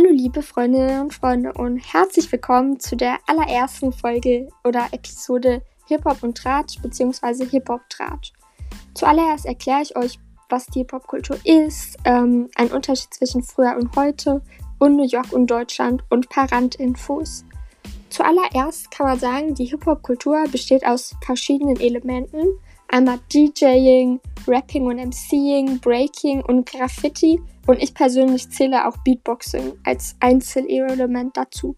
Hallo liebe Freundinnen und Freunde und herzlich willkommen zu der allerersten Folge oder Episode Hip-Hop und Tratsch bzw. Hip-Hop-Tratsch. Zuallererst erkläre ich euch, was die Hip-Hop-Kultur ist, ähm, ein Unterschied zwischen früher und heute und New York und Deutschland und ein paar Randinfos. Zuallererst kann man sagen, die Hip-Hop-Kultur besteht aus verschiedenen Elementen. Einmal DJing, Rapping und MCing, Breaking und Graffiti und ich persönlich zähle auch Beatboxing als Einzelelement dazu.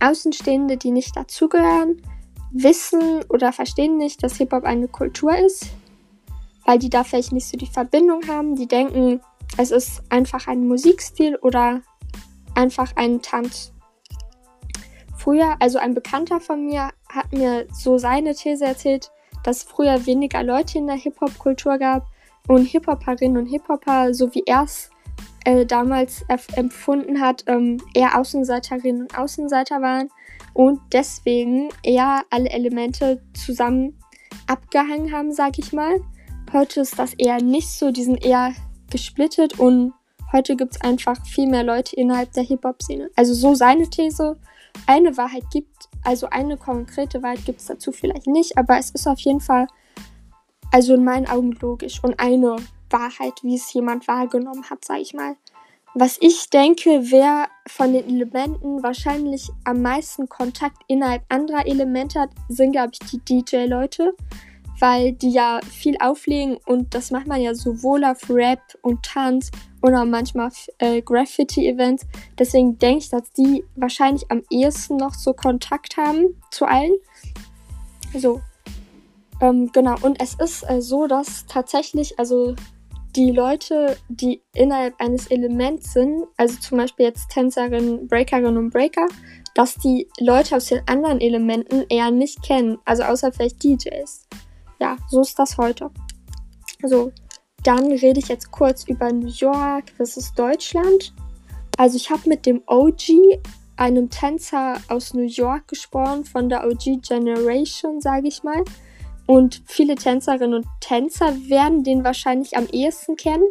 Außenstehende, die nicht dazugehören, wissen oder verstehen nicht, dass Hip-Hop eine Kultur ist, weil die da vielleicht nicht so die Verbindung haben. Die denken, es ist einfach ein Musikstil oder einfach ein Tanz. Früher, also ein Bekannter von mir hat mir so seine These erzählt, dass früher weniger Leute in der Hip-Hop-Kultur gab und Hip-Hoperinnen und Hip-Hopper, so wie er es äh, damals empfunden hat, ähm, eher Außenseiterinnen und Außenseiter waren und deswegen eher alle Elemente zusammen abgehangen haben, sag ich mal. Heute ist das eher nicht so, die sind eher gesplittet und heute gibt es einfach viel mehr Leute innerhalb der Hip-Hop-Szene. Also so seine These. Eine Wahrheit gibt, also eine konkrete Wahrheit gibt es dazu vielleicht nicht, aber es ist auf jeden Fall also in meinen Augen logisch und eine Wahrheit, wie es jemand wahrgenommen hat, sage ich mal. Was ich denke, wer von den Elementen wahrscheinlich am meisten Kontakt innerhalb anderer Elemente hat, sind, glaube ich, die DJ-Leute, weil die ja viel auflegen und das macht man ja sowohl auf Rap und Tanz auch manchmal äh, Graffiti-Events. Deswegen denke ich, dass die wahrscheinlich am ehesten noch so Kontakt haben zu allen. So, ähm, genau, und es ist äh, so, dass tatsächlich, also die Leute, die innerhalb eines Elements sind, also zum Beispiel jetzt Tänzerin, Breakerin und Breaker, dass die Leute aus den anderen Elementen eher nicht kennen, also außer vielleicht DJs. Ja, so ist das heute. So, dann rede ich jetzt kurz über New York versus Deutschland. Also ich habe mit dem OG, einem Tänzer aus New York gesprochen, von der OG Generation, sage ich mal. Und viele Tänzerinnen und Tänzer werden den wahrscheinlich am ehesten kennen.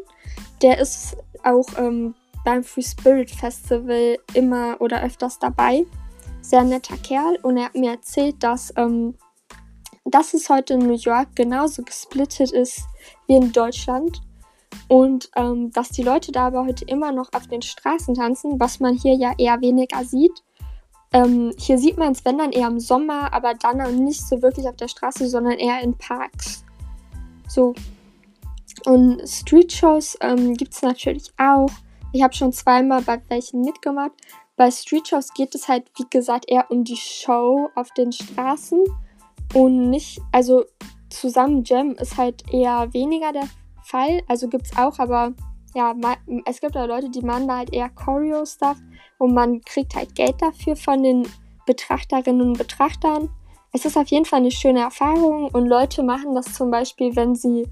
Der ist auch ähm, beim Free Spirit Festival immer oder öfters dabei. Sehr netter Kerl und er hat mir erzählt, dass, ähm, dass es heute in New York genauso gesplittet ist wie in Deutschland. Und ähm, dass die Leute da aber heute immer noch auf den Straßen tanzen, was man hier ja eher weniger sieht. Ähm, hier sieht man es, wenn dann eher im Sommer, aber dann nicht so wirklich auf der Straße, sondern eher in Parks. So. Und Street-Shows ähm, gibt es natürlich auch. Ich habe schon zweimal bei welchen mitgemacht. Bei Street-Shows geht es halt, wie gesagt, eher um die Show auf den Straßen und nicht, also zusammen Jam ist halt eher weniger der Fall. Also gibt es auch, aber ja, es gibt auch Leute, die machen da halt eher Choreo-Stuff und man kriegt halt Geld dafür von den Betrachterinnen und Betrachtern. Es ist auf jeden Fall eine schöne Erfahrung und Leute machen das zum Beispiel, wenn sie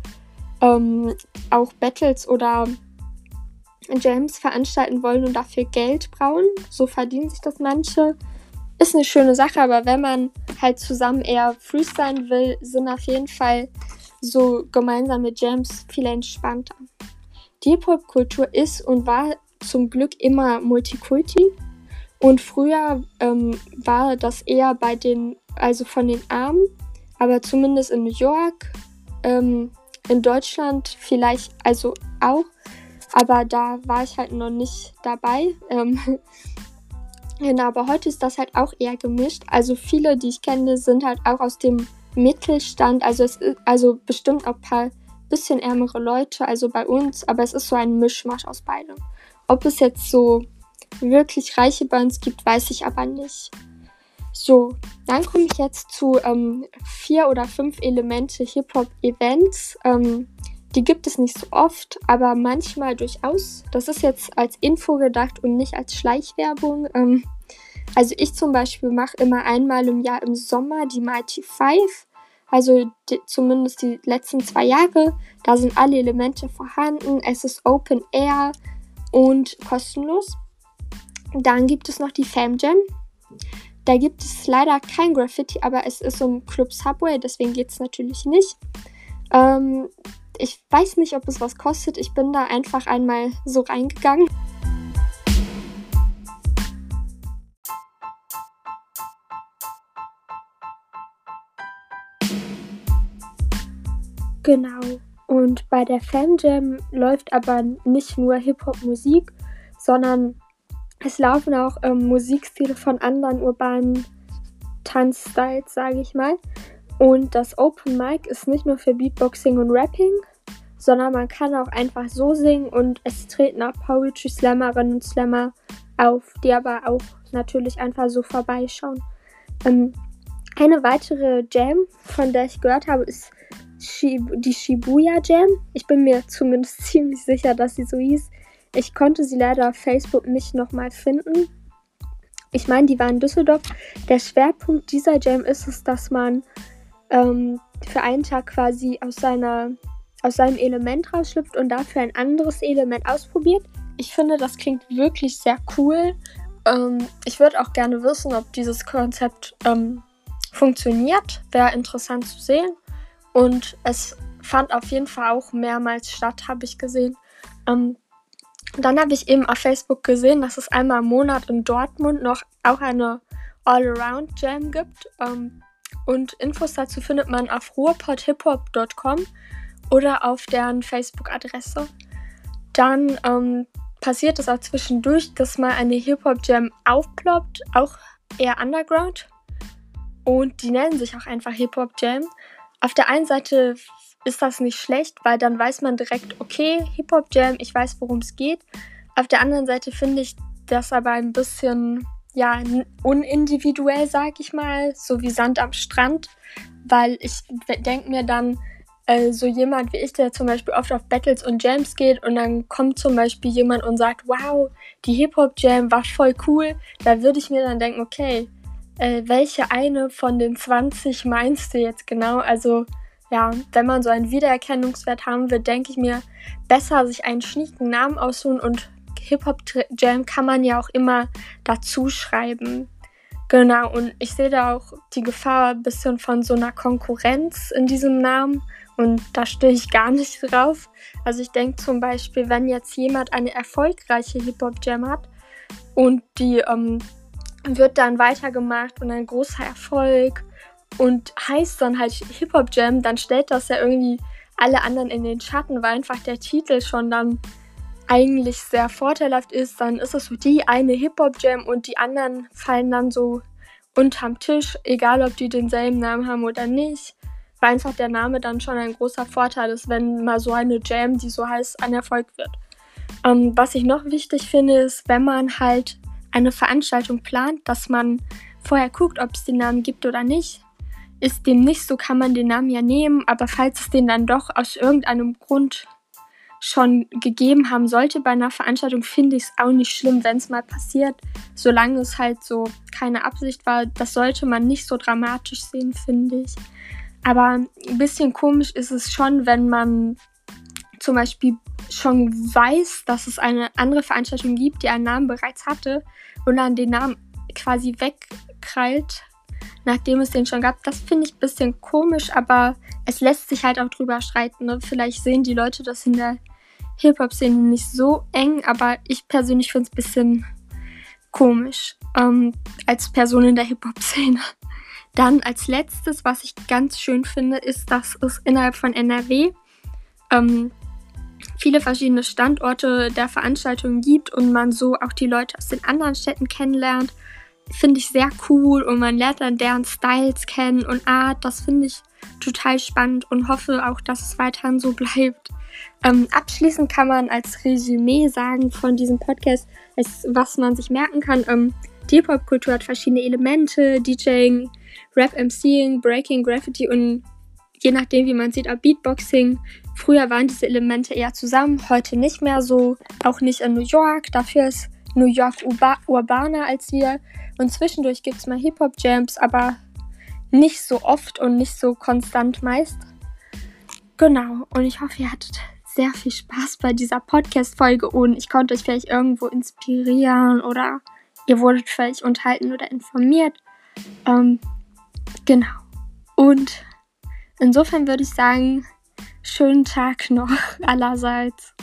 ähm, auch Battles oder Jams veranstalten wollen und dafür Geld brauchen. So verdienen sich das manche. Ist eine schöne Sache, aber wenn man halt zusammen eher freestylen will, sind auf jeden Fall so gemeinsame Jams viel entspannter. Die Hip-Hop-Kultur ist und war zum Glück immer Multikulti. Und früher ähm, war das eher bei den, also von den Armen, aber zumindest in New York, ähm, in Deutschland vielleicht also auch, aber da war ich halt noch nicht dabei. Ähm, genau, aber heute ist das halt auch eher gemischt. Also viele, die ich kenne, sind halt auch aus dem Mittelstand, also es ist also bestimmt auch ein paar bisschen ärmere Leute, also bei uns, aber es ist so ein Mischmasch aus beidem. Ob es jetzt so wirklich reiche bei uns gibt, weiß ich aber nicht. So, dann komme ich jetzt zu ähm, vier oder fünf Elemente Hip-Hop-Events. Ähm, die gibt es nicht so oft, aber manchmal durchaus. Das ist jetzt als Info gedacht und nicht als Schleichwerbung. Ähm, also ich zum Beispiel mache immer einmal im Jahr im Sommer die Mighty Five. Also die, zumindest die letzten zwei Jahre. Da sind alle Elemente vorhanden. Es ist Open Air und kostenlos. Dann gibt es noch die Fam Jam. Da gibt es leider kein Graffiti, aber es ist um Club Subway, deswegen geht es natürlich nicht. Ähm, ich weiß nicht, ob es was kostet. Ich bin da einfach einmal so reingegangen. Genau. Und bei der Fan Jam läuft aber nicht nur Hip-Hop-Musik, sondern es laufen auch ähm, Musikstile von anderen urbanen Tanzstyles, sage ich mal. Und das Open Mic ist nicht nur für Beatboxing und Rapping, sondern man kann auch einfach so singen und es treten auch Poetry Slammerinnen und Slammer auf, die aber auch natürlich einfach so vorbeischauen. Ähm, eine weitere Jam, von der ich gehört habe, ist Shib die Shibuya Jam. Ich bin mir zumindest ziemlich sicher, dass sie so hieß. Ich konnte sie leider auf Facebook nicht nochmal finden. Ich meine, die war in Düsseldorf. Der Schwerpunkt dieser Jam ist es, dass man ähm, für einen Tag quasi aus, seiner, aus seinem Element rausschlüpft und dafür ein anderes Element ausprobiert. Ich finde, das klingt wirklich sehr cool. Ähm, ich würde auch gerne wissen, ob dieses Konzept ähm, funktioniert. Wäre interessant zu sehen. Und es fand auf jeden Fall auch mehrmals statt, habe ich gesehen. Ähm, dann habe ich eben auf Facebook gesehen, dass es einmal im Monat in Dortmund noch auch eine All-Around Jam gibt. Ähm, und Infos dazu findet man auf ruhrpotthiphop.com oder auf deren Facebook-Adresse. Dann ähm, passiert es auch zwischendurch, dass mal eine Hip-Hop-Jam aufploppt, auch eher underground. Und die nennen sich auch einfach Hip-Hop-Jam. Auf der einen Seite ist das nicht schlecht, weil dann weiß man direkt, okay, Hip-Hop-Jam, ich weiß, worum es geht. Auf der anderen Seite finde ich das aber ein bisschen ja, unindividuell, sag ich mal, so wie Sand am Strand, weil ich denke mir dann, äh, so jemand wie ich, der zum Beispiel oft auf Battles und Jams geht und dann kommt zum Beispiel jemand und sagt, wow, die Hip-Hop-Jam war voll cool, da würde ich mir dann denken, okay, äh, welche eine von den 20 meinst du jetzt genau? Also ja, wenn man so einen Wiedererkennungswert haben will, denke ich mir, besser sich einen schnieken Namen aussuchen und Hip-Hop-Jam kann man ja auch immer dazu schreiben. Genau, und ich sehe da auch die Gefahr ein bisschen von so einer Konkurrenz in diesem Namen und da stehe ich gar nicht drauf. Also ich denke zum Beispiel, wenn jetzt jemand eine erfolgreiche Hip-Hop-Jam hat und die ähm, wird dann weitergemacht und ein großer Erfolg und heißt dann halt Hip-Hop-Jam, dann stellt das ja irgendwie alle anderen in den Schatten, weil einfach der Titel schon dann eigentlich sehr vorteilhaft ist, dann ist es so die eine Hip-Hop-Jam und die anderen fallen dann so unterm Tisch, egal ob die denselben Namen haben oder nicht, weil einfach der Name dann schon ein großer Vorteil ist, wenn mal so eine Jam, die so heißt, ein Erfolg wird. Ähm, was ich noch wichtig finde, ist, wenn man halt eine Veranstaltung plant, dass man vorher guckt, ob es den Namen gibt oder nicht. Ist dem nicht so, kann man den Namen ja nehmen, aber falls es den dann doch aus irgendeinem Grund schon gegeben haben sollte bei einer Veranstaltung, finde ich es auch nicht schlimm, wenn es mal passiert, solange es halt so keine Absicht war. Das sollte man nicht so dramatisch sehen, finde ich. Aber ein bisschen komisch ist es schon, wenn man zum Beispiel schon weiß, dass es eine andere Veranstaltung gibt, die einen Namen bereits hatte und dann den Namen quasi wegkrallt, nachdem es den schon gab. Das finde ich ein bisschen komisch, aber es lässt sich halt auch drüber streiten. Ne? Vielleicht sehen die Leute das in der Hip-Hop-Szene nicht so eng, aber ich persönlich finde es ein bisschen komisch ähm, als Person in der Hip-Hop-Szene. Dann als letztes, was ich ganz schön finde, ist, dass es innerhalb von NRW ähm, viele verschiedene Standorte der Veranstaltung gibt und man so auch die Leute aus den anderen Städten kennenlernt. Finde ich sehr cool und man lernt dann deren Styles kennen und Art. Das finde ich total spannend und hoffe auch, dass es weiterhin so bleibt. Ähm, abschließend kann man als Resümee sagen von diesem Podcast, es, was man sich merken kann. Ähm, die Hip-Hop-Kultur hat verschiedene Elemente, DJing, Rap, MCing, Breaking, Graffiti und je nachdem, wie man sieht, auch Beatboxing. Früher waren diese Elemente eher zusammen, heute nicht mehr so. Auch nicht in New York. Dafür ist New York urba urbaner als wir. Und zwischendurch gibt es mal Hip-Hop-Jams, aber nicht so oft und nicht so konstant meist. Genau, und ich hoffe, ihr hattet sehr viel Spaß bei dieser Podcast-Folge und ich konnte euch vielleicht irgendwo inspirieren oder ihr wurdet vielleicht unterhalten oder informiert. Ähm, genau. Und insofern würde ich sagen, schönen Tag noch allerseits.